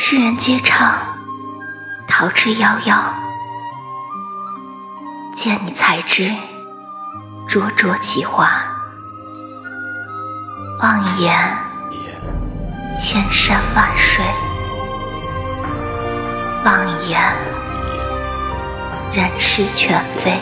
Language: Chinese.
世人皆唱《桃之夭夭》，见你才知灼灼其华，望眼千山万水，望眼人世全非。